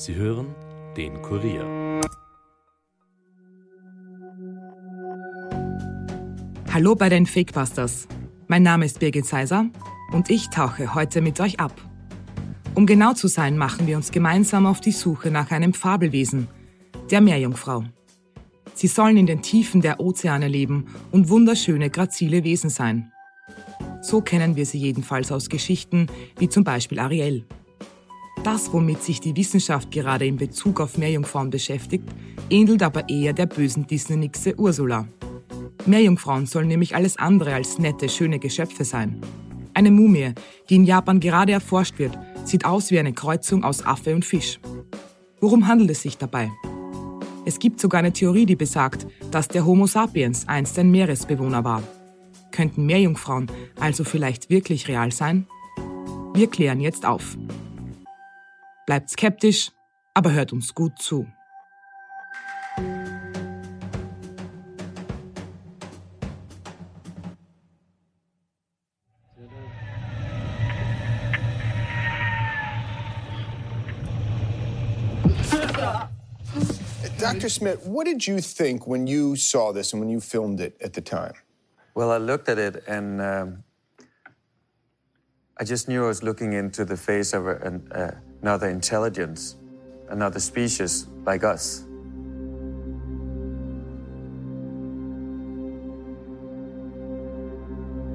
Sie hören den Kurier. Hallo bei den Fakebusters. Mein Name ist Birgit Seiser und ich tauche heute mit euch ab. Um genau zu sein, machen wir uns gemeinsam auf die Suche nach einem Fabelwesen, der Meerjungfrau. Sie sollen in den Tiefen der Ozeane leben und wunderschöne, grazile Wesen sein. So kennen wir sie jedenfalls aus Geschichten wie zum Beispiel Ariel. Das, womit sich die Wissenschaft gerade in Bezug auf Meerjungfrauen beschäftigt, ähnelt aber eher der bösen Disney-Nixe Ursula. Meerjungfrauen sollen nämlich alles andere als nette, schöne Geschöpfe sein. Eine Mumie, die in Japan gerade erforscht wird, sieht aus wie eine Kreuzung aus Affe und Fisch. Worum handelt es sich dabei? Es gibt sogar eine Theorie, die besagt, dass der Homo sapiens einst ein Meeresbewohner war. Könnten Meerjungfrauen also vielleicht wirklich real sein? Wir klären jetzt auf. Bleibt skeptisch, aber hört uns gut zu. Dr. Smith, what did you think when you saw this and when you filmed it at the time? Well, I looked at it and um, I just knew I was looking into the face of a, an, uh, another intelligence, another species like us.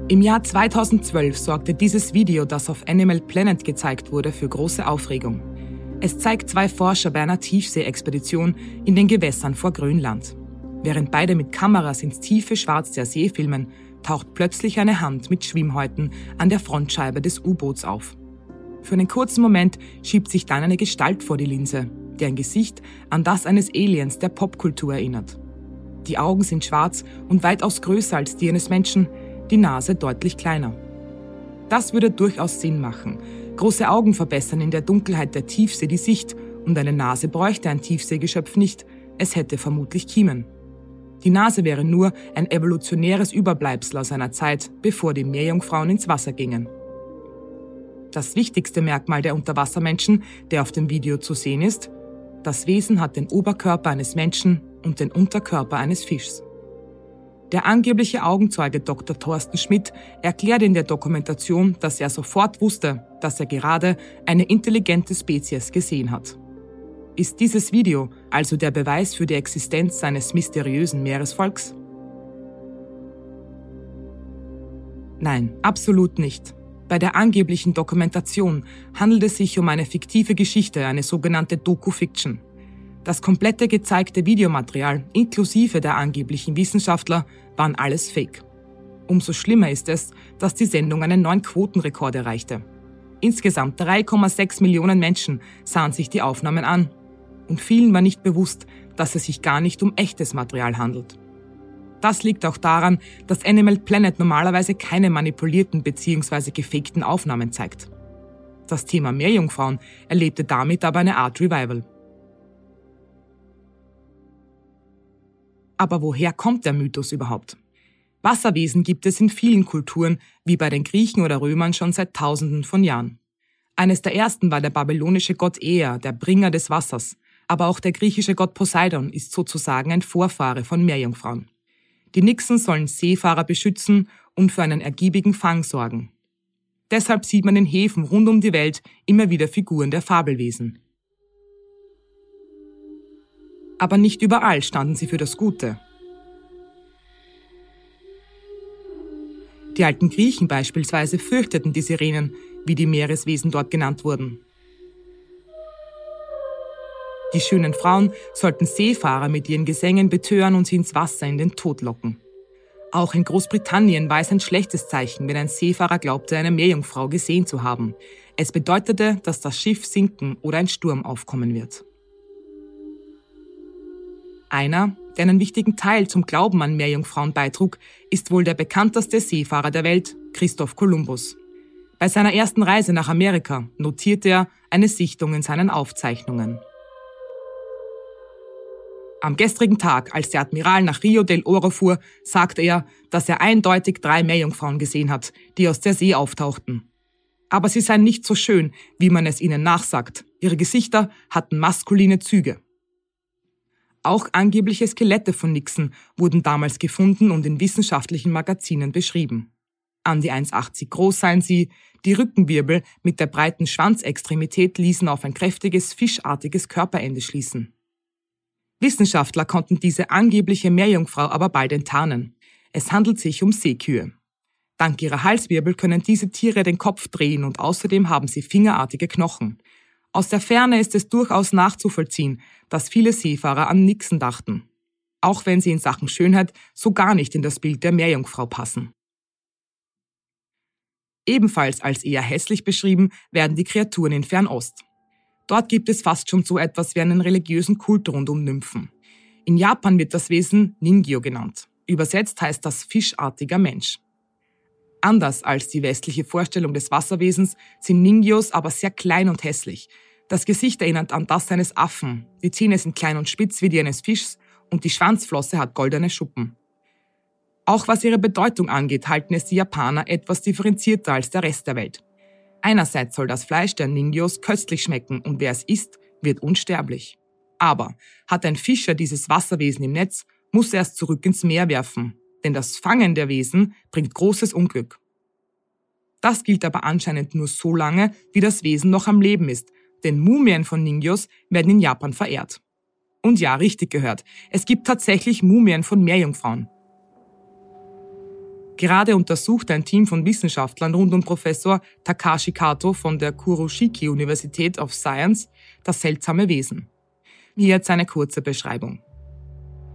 Im Jahr 2012 sorgte dieses Video, das auf Animal Planet gezeigt wurde, für große Aufregung. Es zeigt zwei Forscher bei einer Tiefseeexpedition in den Gewässern vor Grönland. Während beide mit Kameras ins tiefe Schwarz der See filmen, taucht plötzlich eine Hand mit Schwimmhäuten an der Frontscheibe des U-Boots auf. Für einen kurzen Moment schiebt sich dann eine Gestalt vor die Linse, deren Gesicht an das eines Aliens der Popkultur erinnert. Die Augen sind schwarz und weitaus größer als die eines Menschen, die Nase deutlich kleiner. Das würde durchaus Sinn machen. Große Augen verbessern in der Dunkelheit der Tiefsee die Sicht und eine Nase bräuchte ein Tiefseegeschöpf nicht, es hätte vermutlich Kiemen. Die Nase wäre nur ein evolutionäres Überbleibsel aus einer Zeit, bevor die Meerjungfrauen ins Wasser gingen. Das wichtigste Merkmal der Unterwassermenschen, der auf dem Video zu sehen ist, das Wesen hat den Oberkörper eines Menschen und den Unterkörper eines Fischs. Der angebliche Augenzeuge Dr. Thorsten Schmidt erklärt in der Dokumentation, dass er sofort wusste, dass er gerade eine intelligente Spezies gesehen hat. Ist dieses Video also der Beweis für die Existenz seines mysteriösen Meeresvolks? Nein, absolut nicht. Bei der angeblichen Dokumentation handelt es sich um eine fiktive Geschichte, eine sogenannte Doku-Fiction. Das komplette gezeigte Videomaterial, inklusive der angeblichen Wissenschaftler, waren alles Fake. Umso schlimmer ist es, dass die Sendung einen neuen Quotenrekord erreichte. Insgesamt 3,6 Millionen Menschen sahen sich die Aufnahmen an. Und vielen war nicht bewusst, dass es sich gar nicht um echtes Material handelt. Das liegt auch daran, dass Animal Planet normalerweise keine manipulierten bzw. gefakten Aufnahmen zeigt. Das Thema Meerjungfrauen erlebte damit aber eine Art Revival. Aber woher kommt der Mythos überhaupt? Wasserwesen gibt es in vielen Kulturen, wie bei den Griechen oder Römern schon seit Tausenden von Jahren. Eines der ersten war der babylonische Gott Ea, der Bringer des Wassers, aber auch der griechische Gott Poseidon ist sozusagen ein Vorfahre von Meerjungfrauen. Die Nixen sollen Seefahrer beschützen und für einen ergiebigen Fang sorgen. Deshalb sieht man in Häfen rund um die Welt immer wieder Figuren der Fabelwesen. Aber nicht überall standen sie für das Gute. Die alten Griechen beispielsweise fürchteten die Sirenen, wie die Meereswesen dort genannt wurden. Die schönen Frauen sollten Seefahrer mit ihren Gesängen betören und sie ins Wasser in den Tod locken. Auch in Großbritannien war es ein schlechtes Zeichen, wenn ein Seefahrer glaubte, eine Meerjungfrau gesehen zu haben. Es bedeutete, dass das Schiff sinken oder ein Sturm aufkommen wird. Einer, der einen wichtigen Teil zum Glauben an Meerjungfrauen beitrug, ist wohl der bekannteste Seefahrer der Welt, Christoph Kolumbus. Bei seiner ersten Reise nach Amerika notierte er eine Sichtung in seinen Aufzeichnungen. Am gestrigen Tag, als der Admiral nach Rio del Oro fuhr, sagte er, dass er eindeutig drei Meerjungfrauen gesehen hat, die aus der See auftauchten. Aber sie seien nicht so schön, wie man es ihnen nachsagt. Ihre Gesichter hatten maskuline Züge. Auch angebliche Skelette von Nixon wurden damals gefunden und in wissenschaftlichen Magazinen beschrieben. An die 1,80 groß seien sie, die Rückenwirbel mit der breiten Schwanzextremität ließen auf ein kräftiges, fischartiges Körperende schließen. Wissenschaftler konnten diese angebliche Meerjungfrau aber bald enttarnen. Es handelt sich um Seekühe. Dank ihrer Halswirbel können diese Tiere den Kopf drehen und außerdem haben sie fingerartige Knochen. Aus der Ferne ist es durchaus nachzuvollziehen, dass viele Seefahrer an Nixon dachten. Auch wenn sie in Sachen Schönheit so gar nicht in das Bild der Meerjungfrau passen. Ebenfalls als eher hässlich beschrieben werden die Kreaturen in Fernost. Dort gibt es fast schon so etwas wie einen religiösen Kult rund um Nymphen. In Japan wird das Wesen Ningyo genannt. Übersetzt heißt das fischartiger Mensch. Anders als die westliche Vorstellung des Wasserwesens sind Ningyos aber sehr klein und hässlich. Das Gesicht erinnert an das eines Affen, die Zähne sind klein und spitz wie die eines Fischs und die Schwanzflosse hat goldene Schuppen. Auch was ihre Bedeutung angeht, halten es die Japaner etwas differenzierter als der Rest der Welt. Einerseits soll das Fleisch der Ningyos köstlich schmecken und wer es isst, wird unsterblich. Aber hat ein Fischer dieses Wasserwesen im Netz, muss er es zurück ins Meer werfen, denn das Fangen der Wesen bringt großes Unglück. Das gilt aber anscheinend nur so lange, wie das Wesen noch am Leben ist, denn Mumien von Ningyos werden in Japan verehrt. Und ja, richtig gehört, es gibt tatsächlich Mumien von Meerjungfrauen. Gerade untersucht ein Team von Wissenschaftlern rund um Professor Takashi Kato von der Kuroshiki Universität of Science das seltsame Wesen. Hier jetzt eine kurze Beschreibung.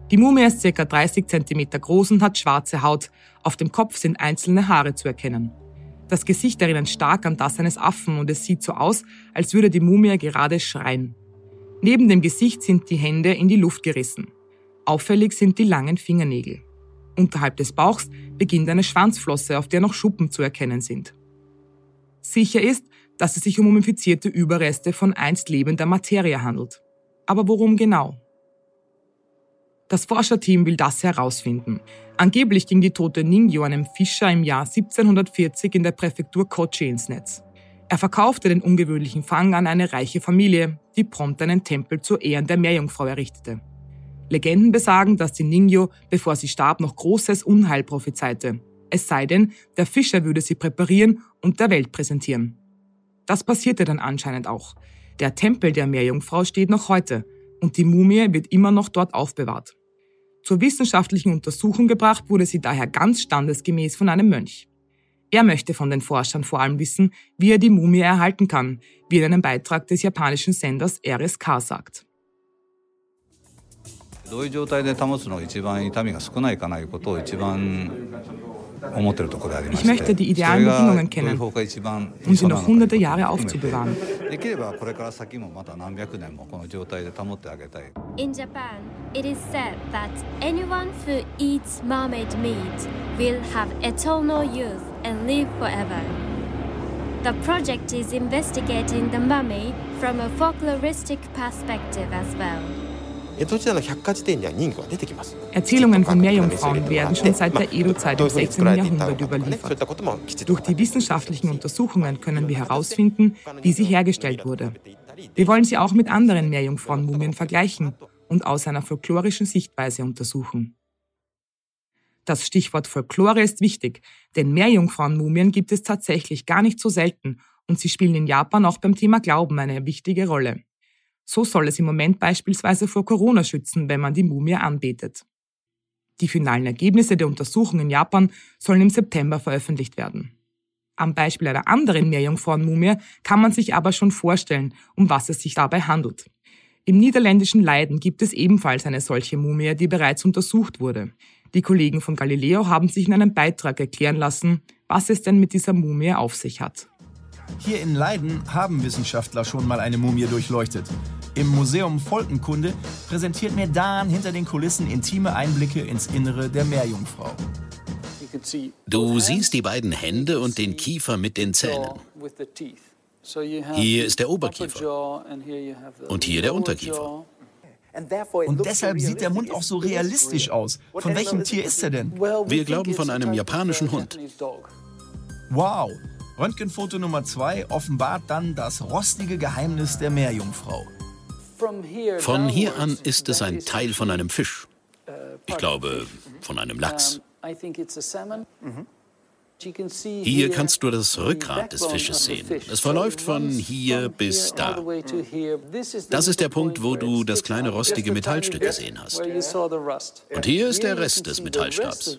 Die Mumie ist ca. 30 cm groß und hat schwarze Haut. Auf dem Kopf sind einzelne Haare zu erkennen. Das Gesicht erinnert stark an das eines Affen und es sieht so aus, als würde die Mumie gerade schreien. Neben dem Gesicht sind die Hände in die Luft gerissen. Auffällig sind die langen Fingernägel. Unterhalb des Bauchs beginnt eine Schwanzflosse, auf der noch Schuppen zu erkennen sind. Sicher ist, dass es sich um mumifizierte Überreste von einst lebender Materie handelt. Aber worum genau? Das Forscherteam will das herausfinden. Angeblich ging die tote Ningyo einem Fischer im Jahr 1740 in der Präfektur Kochi ins Netz. Er verkaufte den ungewöhnlichen Fang an eine reiche Familie, die prompt einen Tempel zur Ehren der Meerjungfrau errichtete. Legenden besagen, dass die Ningyo, bevor sie starb, noch großes Unheil prophezeite. Es sei denn, der Fischer würde sie präparieren und der Welt präsentieren. Das passierte dann anscheinend auch. Der Tempel der Meerjungfrau steht noch heute und die Mumie wird immer noch dort aufbewahrt. Zur wissenschaftlichen Untersuchung gebracht wurde sie daher ganz standesgemäß von einem Mönch. Er möchte von den Forschern vor allem wissen, wie er die Mumie erhalten kann, wie in einem Beitrag des japanischen Senders RSK sagt. どういう状態で保つのが一番痛みが少ないかないうことを一番思ってるところでありまして die idealen Bedingungen kennen, um sie noch hunderte Jahre aufzubewahren. できればこれから先もまた何百年もこの状態で保ってあげたい In Japan, it is said that anyone who eats mermaid meat will have eternal youth and live forever. The project is investigating the mummy from a folkloristic perspective as well. Erzählungen von Meerjungfrauen werden schon seit der Edo-Zeit im 16. Jahrhundert überliefert. Durch die wissenschaftlichen Untersuchungen können wir herausfinden, wie sie hergestellt wurde. Wir wollen sie auch mit anderen Meerjungfrauenmumien vergleichen und aus einer folklorischen Sichtweise untersuchen. Das Stichwort Folklore ist wichtig, denn Meerjungfrauenmumien gibt es tatsächlich gar nicht so selten und sie spielen in Japan auch beim Thema Glauben eine wichtige Rolle. So soll es im Moment beispielsweise vor Corona schützen, wenn man die Mumie anbetet. Die finalen Ergebnisse der Untersuchung in Japan sollen im September veröffentlicht werden. Am Beispiel einer anderen Meerjungfrauenmumie kann man sich aber schon vorstellen, um was es sich dabei handelt. Im niederländischen Leiden gibt es ebenfalls eine solche Mumie, die bereits untersucht wurde. Die Kollegen von Galileo haben sich in einem Beitrag erklären lassen, was es denn mit dieser Mumie auf sich hat. Hier in Leiden haben Wissenschaftler schon mal eine Mumie durchleuchtet. Im Museum Volkenkunde präsentiert mir Dan hinter den Kulissen intime Einblicke ins Innere der Meerjungfrau. Du siehst die beiden Hände und den Kiefer mit den Zähnen. Hier ist der Oberkiefer und hier der Unterkiefer. Und deshalb sieht der Mund auch so realistisch aus. Von welchem Tier ist er denn? Wir glauben von einem japanischen Hund. Wow. Röntgenfoto Nummer 2 offenbart dann das rostige Geheimnis der Meerjungfrau. Von hier an ist es ein Teil von einem Fisch. Ich glaube, von einem Lachs. Hier kannst du das Rückgrat des Fisches sehen. Es verläuft von hier bis da. Das ist der Punkt, wo du das kleine rostige Metallstück gesehen hast. Und hier ist der Rest des Metallstabs.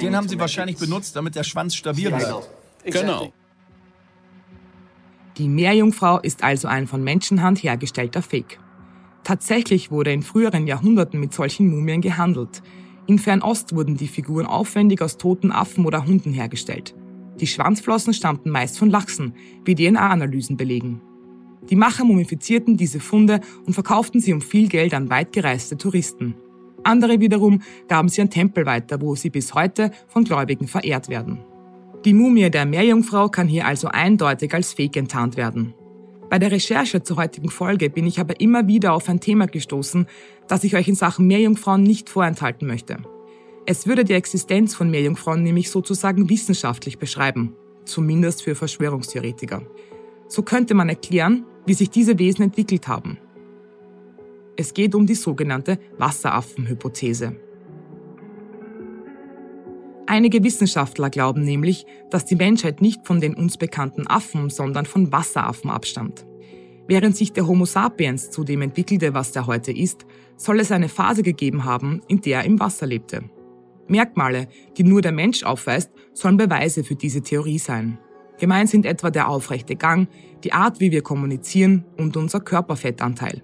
Den haben sie wahrscheinlich benutzt, damit der Schwanz stabil bleibt. Genau. Die Meerjungfrau ist also ein von Menschenhand hergestellter Fake. Tatsächlich wurde in früheren Jahrhunderten mit solchen Mumien gehandelt. In Fernost wurden die Figuren aufwendig aus toten Affen oder Hunden hergestellt. Die Schwanzflossen stammten meist von Lachsen, wie DNA-Analysen belegen. Die Macher mumifizierten diese Funde und verkauften sie um viel Geld an weitgereiste Touristen. Andere wiederum gaben sie an Tempel weiter, wo sie bis heute von Gläubigen verehrt werden. Die Mumie der Meerjungfrau kann hier also eindeutig als Fake enttarnt werden. Bei der Recherche zur heutigen Folge bin ich aber immer wieder auf ein Thema gestoßen, das ich euch in Sachen Meerjungfrauen nicht vorenthalten möchte. Es würde die Existenz von Meerjungfrauen nämlich sozusagen wissenschaftlich beschreiben, zumindest für Verschwörungstheoretiker. So könnte man erklären, wie sich diese Wesen entwickelt haben. Es geht um die sogenannte Wasseraffen-Hypothese. Einige Wissenschaftler glauben nämlich, dass die Menschheit nicht von den uns bekannten Affen, sondern von Wasseraffen abstammt. Während sich der Homo sapiens zu dem entwickelte, was er heute ist, soll es eine Phase gegeben haben, in der er im Wasser lebte. Merkmale, die nur der Mensch aufweist, sollen Beweise für diese Theorie sein. Gemeint sind etwa der aufrechte Gang, die Art, wie wir kommunizieren und unser Körperfettanteil.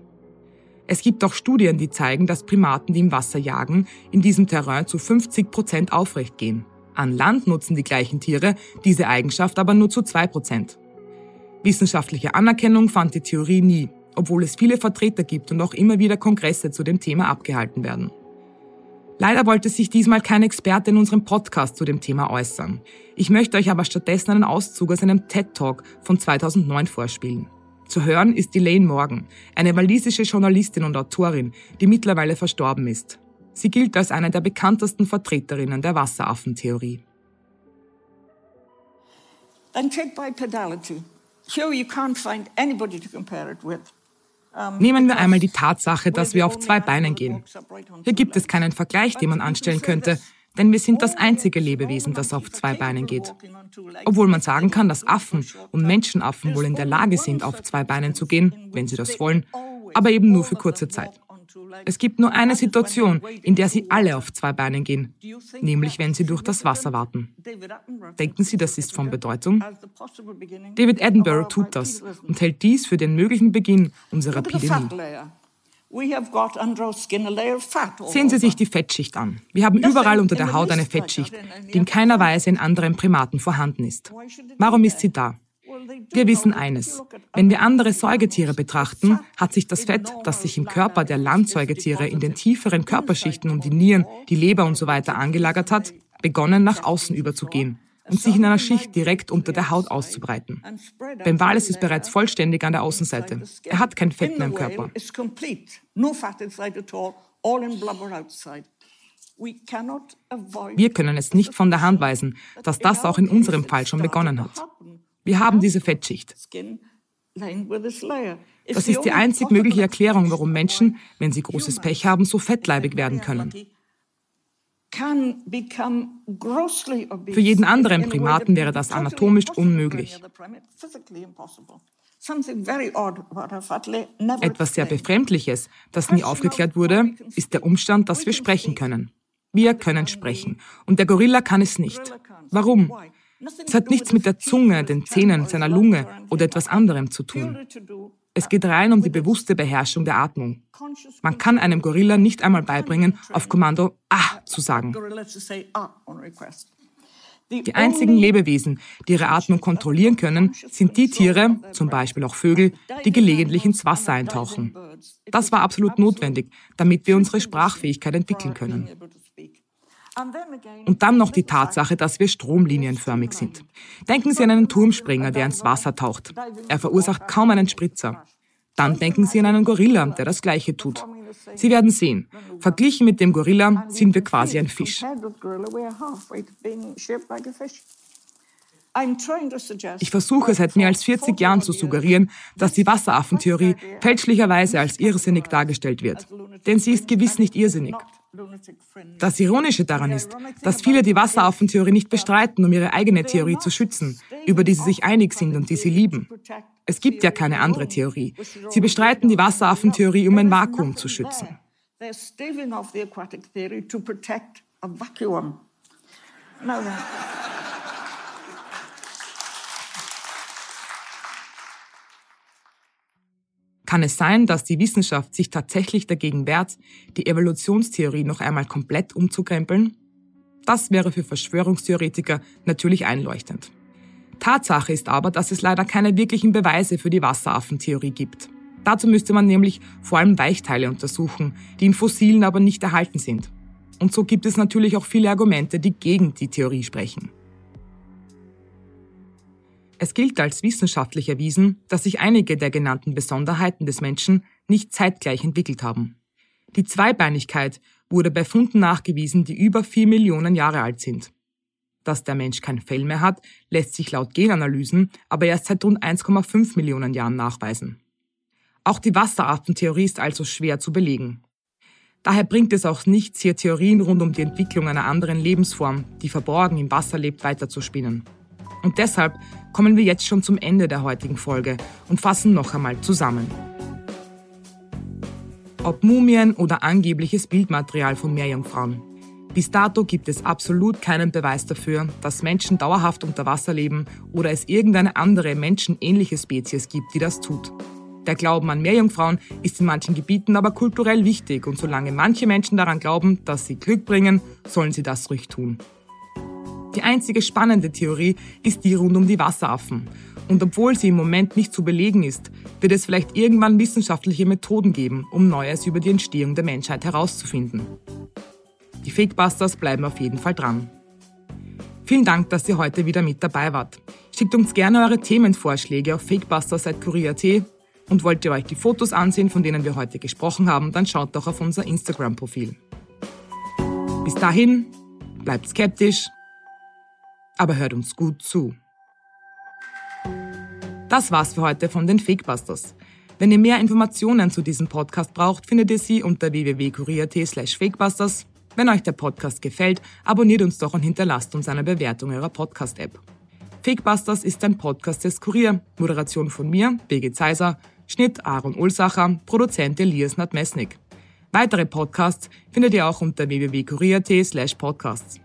Es gibt auch Studien, die zeigen, dass Primaten, die im Wasser jagen, in diesem Terrain zu 50 Prozent aufrecht gehen. An Land nutzen die gleichen Tiere diese Eigenschaft aber nur zu 2 Prozent. Wissenschaftliche Anerkennung fand die Theorie nie, obwohl es viele Vertreter gibt und auch immer wieder Kongresse zu dem Thema abgehalten werden. Leider wollte sich diesmal kein Experte in unserem Podcast zu dem Thema äußern. Ich möchte euch aber stattdessen einen Auszug aus einem TED Talk von 2009 vorspielen. Zu hören ist Elaine Morgan, eine walisische Journalistin und Autorin, die mittlerweile verstorben ist. Sie gilt als eine der bekanntesten Vertreterinnen der Wasseraffentheorie. Nehmen wir einmal die Tatsache, dass wir auf zwei Beinen gehen. Hier gibt es keinen Vergleich, den man anstellen könnte, denn wir sind das einzige Lebewesen, das auf zwei Beinen geht. Obwohl man sagen kann, dass Affen und Menschenaffen wohl in der Lage sind, auf zwei Beinen zu gehen, wenn sie das wollen, aber eben nur für kurze Zeit. Es gibt nur eine Situation, in der sie alle auf zwei Beinen gehen, nämlich wenn sie durch das Wasser warten. Denken Sie, das ist von Bedeutung? David Attenborough tut das und hält dies für den möglichen Beginn unserer Epidemie. Sehen Sie sich die Fettschicht an. Wir haben überall unter der Haut eine Fettschicht, die in keiner Weise in anderen Primaten vorhanden ist. Warum ist sie da? Wir wissen eines. Wenn wir andere Säugetiere betrachten, hat sich das Fett, das sich im Körper der Landsäugetiere in den tieferen Körperschichten um die Nieren, die Leber usw. So angelagert hat, begonnen nach außen überzugehen und sich in einer Schicht direkt unter der Haut auszubreiten. Beim Wal ist es bereits vollständig an der Außenseite. Er hat kein Fett mehr im Körper. Wir können es nicht von der Hand weisen, dass das auch in unserem Fall schon begonnen hat. Wir haben diese Fettschicht. Das ist die einzig mögliche Erklärung, warum Menschen, wenn sie großes Pech haben, so fettleibig werden können. Für jeden anderen Primaten wäre das anatomisch unmöglich. Etwas sehr Befremdliches, das nie aufgeklärt wurde, ist der Umstand, dass wir sprechen können. Wir können sprechen. Und der Gorilla kann es nicht. Warum? Es hat nichts mit der Zunge, den Zähnen, seiner Lunge oder etwas anderem zu tun. Es geht rein um die bewusste Beherrschung der Atmung. Man kann einem Gorilla nicht einmal beibringen, auf Kommando Ah zu sagen. Die einzigen Lebewesen, die ihre Atmung kontrollieren können, sind die Tiere, zum Beispiel auch Vögel, die gelegentlich ins Wasser eintauchen. Das war absolut notwendig, damit wir unsere Sprachfähigkeit entwickeln können. Und dann noch die Tatsache, dass wir stromlinienförmig sind. Denken Sie an einen Turmspringer, der ins Wasser taucht. Er verursacht kaum einen Spritzer. Dann denken Sie an einen Gorilla, der das Gleiche tut. Sie werden sehen, verglichen mit dem Gorilla sind wir quasi ein Fisch. Ich versuche seit mehr als 40 Jahren zu suggerieren, dass die Wasseraffentheorie fälschlicherweise als irrsinnig dargestellt wird. Denn sie ist gewiss nicht irrsinnig. Das Ironische daran ist, dass viele die Wasseraffentheorie nicht bestreiten, um ihre eigene Theorie zu schützen, über die sie sich einig sind und die sie lieben. Es gibt ja keine andere Theorie. Sie bestreiten die Wasseraffentheorie, um ein Vakuum zu schützen. Kann es sein, dass die Wissenschaft sich tatsächlich dagegen wehrt, die Evolutionstheorie noch einmal komplett umzukrempeln? Das wäre für Verschwörungstheoretiker natürlich einleuchtend. Tatsache ist aber, dass es leider keine wirklichen Beweise für die Wasseraffentheorie gibt. Dazu müsste man nämlich vor allem Weichteile untersuchen, die in Fossilen aber nicht erhalten sind. Und so gibt es natürlich auch viele Argumente, die gegen die Theorie sprechen. Es gilt als wissenschaftlich erwiesen, dass sich einige der genannten Besonderheiten des Menschen nicht zeitgleich entwickelt haben. Die Zweibeinigkeit wurde bei Funden nachgewiesen, die über vier Millionen Jahre alt sind. Dass der Mensch kein Fell mehr hat, lässt sich laut Genanalysen aber erst seit rund 1,5 Millionen Jahren nachweisen. Auch die Wasseraffentheorie ist also schwer zu belegen. Daher bringt es auch nichts, hier Theorien rund um die Entwicklung einer anderen Lebensform, die verborgen im Wasser lebt, weiterzuspinnen. Und deshalb kommen wir jetzt schon zum Ende der heutigen Folge und fassen noch einmal zusammen. Ob Mumien oder angebliches Bildmaterial von Meerjungfrauen. Bis dato gibt es absolut keinen Beweis dafür, dass Menschen dauerhaft unter Wasser leben oder es irgendeine andere menschenähnliche Spezies gibt, die das tut. Der Glauben an Meerjungfrauen ist in manchen Gebieten aber kulturell wichtig und solange manche Menschen daran glauben, dass sie Glück bringen, sollen sie das ruhig tun. Die einzige spannende Theorie ist die rund um die Wasseraffen. Und obwohl sie im Moment nicht zu belegen ist, wird es vielleicht irgendwann wissenschaftliche Methoden geben, um Neues über die Entstehung der Menschheit herauszufinden. Die Fakebusters bleiben auf jeden Fall dran. Vielen Dank, dass ihr heute wieder mit dabei wart. Schickt uns gerne eure Themenvorschläge auf fakebusters.kurier.at und wollt ihr euch die Fotos ansehen, von denen wir heute gesprochen haben, dann schaut doch auf unser Instagram-Profil. Bis dahin, bleibt skeptisch aber hört uns gut zu. Das war's für heute von den Fakebusters. Wenn ihr mehr Informationen zu diesem Podcast braucht, findet ihr sie unter www.kurier.at fakebusters. Wenn euch der Podcast gefällt, abonniert uns doch und hinterlasst uns eine Bewertung eurer Podcast-App. Fakebusters ist ein Podcast des Kurier. Moderation von mir, Birgit Zeiser, Schnitt Aaron Ulsacher, Produzent Elias Nadmesnik. Weitere Podcasts findet ihr auch unter www.kurier.at podcasts.